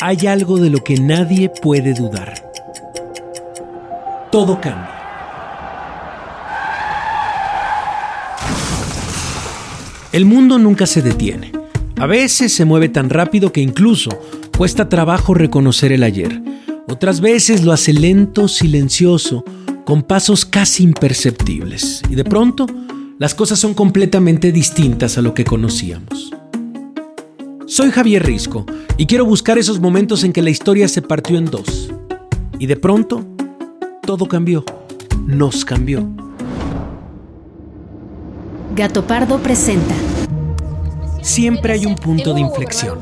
hay algo de lo que nadie puede dudar. Todo cambia. El mundo nunca se detiene. A veces se mueve tan rápido que incluso cuesta trabajo reconocer el ayer. Otras veces lo hace lento, silencioso, con pasos casi imperceptibles. Y de pronto, las cosas son completamente distintas a lo que conocíamos. Soy Javier Risco y quiero buscar esos momentos en que la historia se partió en dos. Y de pronto, todo cambió. Nos cambió. Gato Pardo presenta. Siempre hay un punto de inflexión.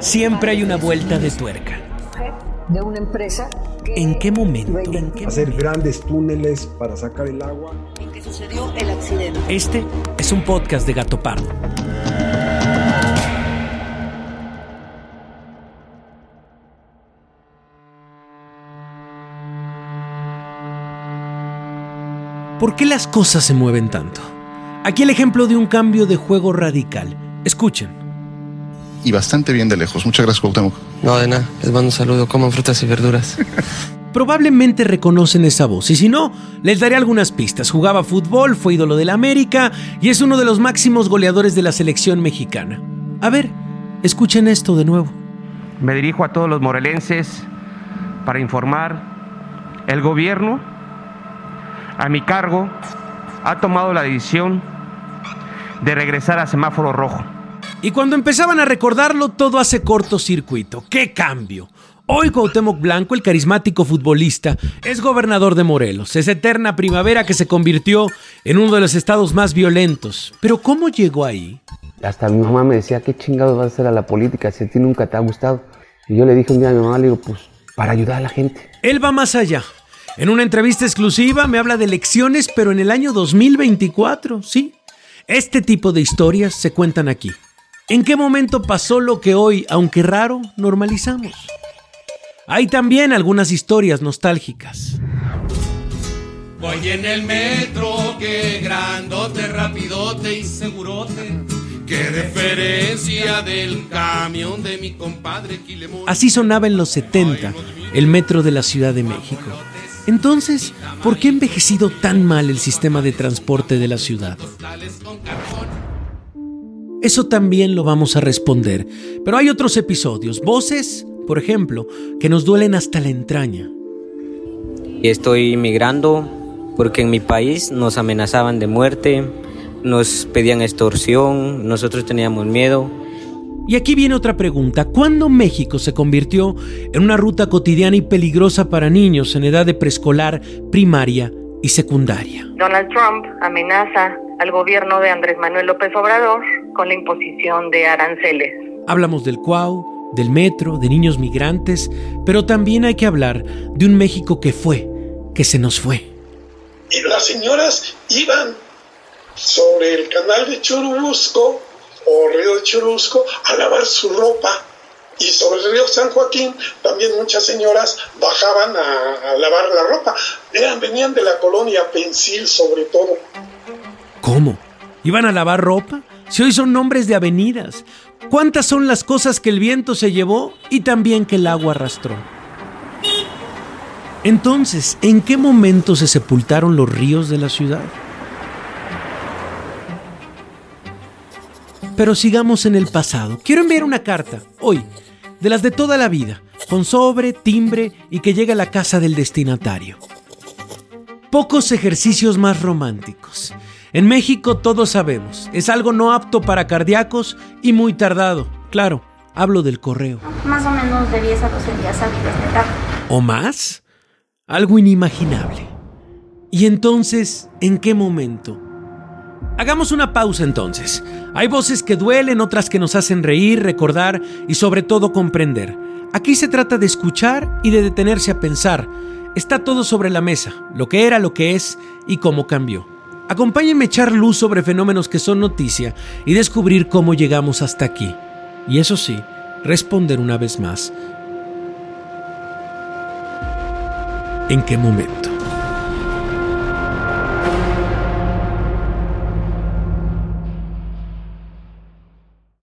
Siempre hay una vuelta de tuerca. De una empresa ¿En qué momento? hacer grandes túneles para sacar el agua. en que sucedió el accidente. Este es un podcast de Gato Pardo. ¿Por qué las cosas se mueven tanto? Aquí el ejemplo de un cambio de juego radical. Escuchen. y bastante bien de lejos. Muchas gracias, Cuauhtémoc. No, de nada. Les mando un saludo. Coman frutas y verduras. Probablemente reconocen esa voz, y si no, les daré algunas pistas. Jugaba fútbol, fue ídolo del América y es uno de los máximos goleadores de la selección mexicana. A ver, escuchen esto de nuevo. Me dirijo a todos los morelenses para informar. El gobierno, a mi cargo, ha tomado la decisión de regresar a semáforo rojo. Y cuando empezaban a recordarlo, todo hace cortocircuito. ¡Qué cambio! Hoy Cuauhtémoc Blanco, el carismático futbolista, es gobernador de Morelos, esa eterna primavera que se convirtió en uno de los estados más violentos. Pero ¿cómo llegó ahí? Hasta mi mamá me decía, ¿qué chingados vas a hacer a la política si a ti nunca te ha gustado? Y yo le dije un día a mi mamá, le digo, pues para ayudar a la gente. Él va más allá. En una entrevista exclusiva me habla de elecciones, pero en el año 2024, sí. Este tipo de historias se cuentan aquí. ¿En qué momento pasó lo que hoy, aunque raro, normalizamos? Hay también algunas historias nostálgicas. Voy en el metro, que grandote, rapidote y segurote. Qué diferencia del camión de mi compadre Quilemón. Así sonaba en los 70 el metro de la Ciudad de México. Entonces, ¿por qué ha envejecido tan mal el sistema de transporte de la ciudad? Eso también lo vamos a responder, pero hay otros episodios, voces, por ejemplo, que nos duelen hasta la entraña. Estoy migrando porque en mi país nos amenazaban de muerte, nos pedían extorsión, nosotros teníamos miedo. Y aquí viene otra pregunta. ¿Cuándo México se convirtió en una ruta cotidiana y peligrosa para niños en edad de preescolar, primaria y secundaria? Donald Trump amenaza al gobierno de Andrés Manuel López Obrador con la imposición de aranceles. Hablamos del Cuau, del metro, de niños migrantes, pero también hay que hablar de un México que fue, que se nos fue. Y las señoras iban sobre el canal de Churubusco o río de Churubusco a lavar su ropa. Y sobre el río San Joaquín también muchas señoras bajaban a, a lavar la ropa. Eran, venían de la colonia Pensil sobre todo. ¿Cómo? ¿Iban a lavar ropa? Si hoy son nombres de avenidas. ¿Cuántas son las cosas que el viento se llevó y también que el agua arrastró? Entonces, ¿en qué momento se sepultaron los ríos de la ciudad? Pero sigamos en el pasado. Quiero enviar una carta, hoy, de las de toda la vida, con sobre, timbre y que llegue a la casa del destinatario. Pocos ejercicios más románticos. En México todos sabemos, es algo no apto para cardíacos y muy tardado. Claro, hablo del correo. Más o menos de 10 a 12 días hábiles de tarde. ¿O más? Algo inimaginable. ¿Y entonces, en qué momento? Hagamos una pausa entonces. Hay voces que duelen, otras que nos hacen reír, recordar y sobre todo comprender. Aquí se trata de escuchar y de detenerse a pensar. Está todo sobre la mesa, lo que era, lo que es y cómo cambió. Acompáñenme a echar luz sobre fenómenos que son noticia y descubrir cómo llegamos hasta aquí. Y eso sí, responder una vez más. ¿En qué momento?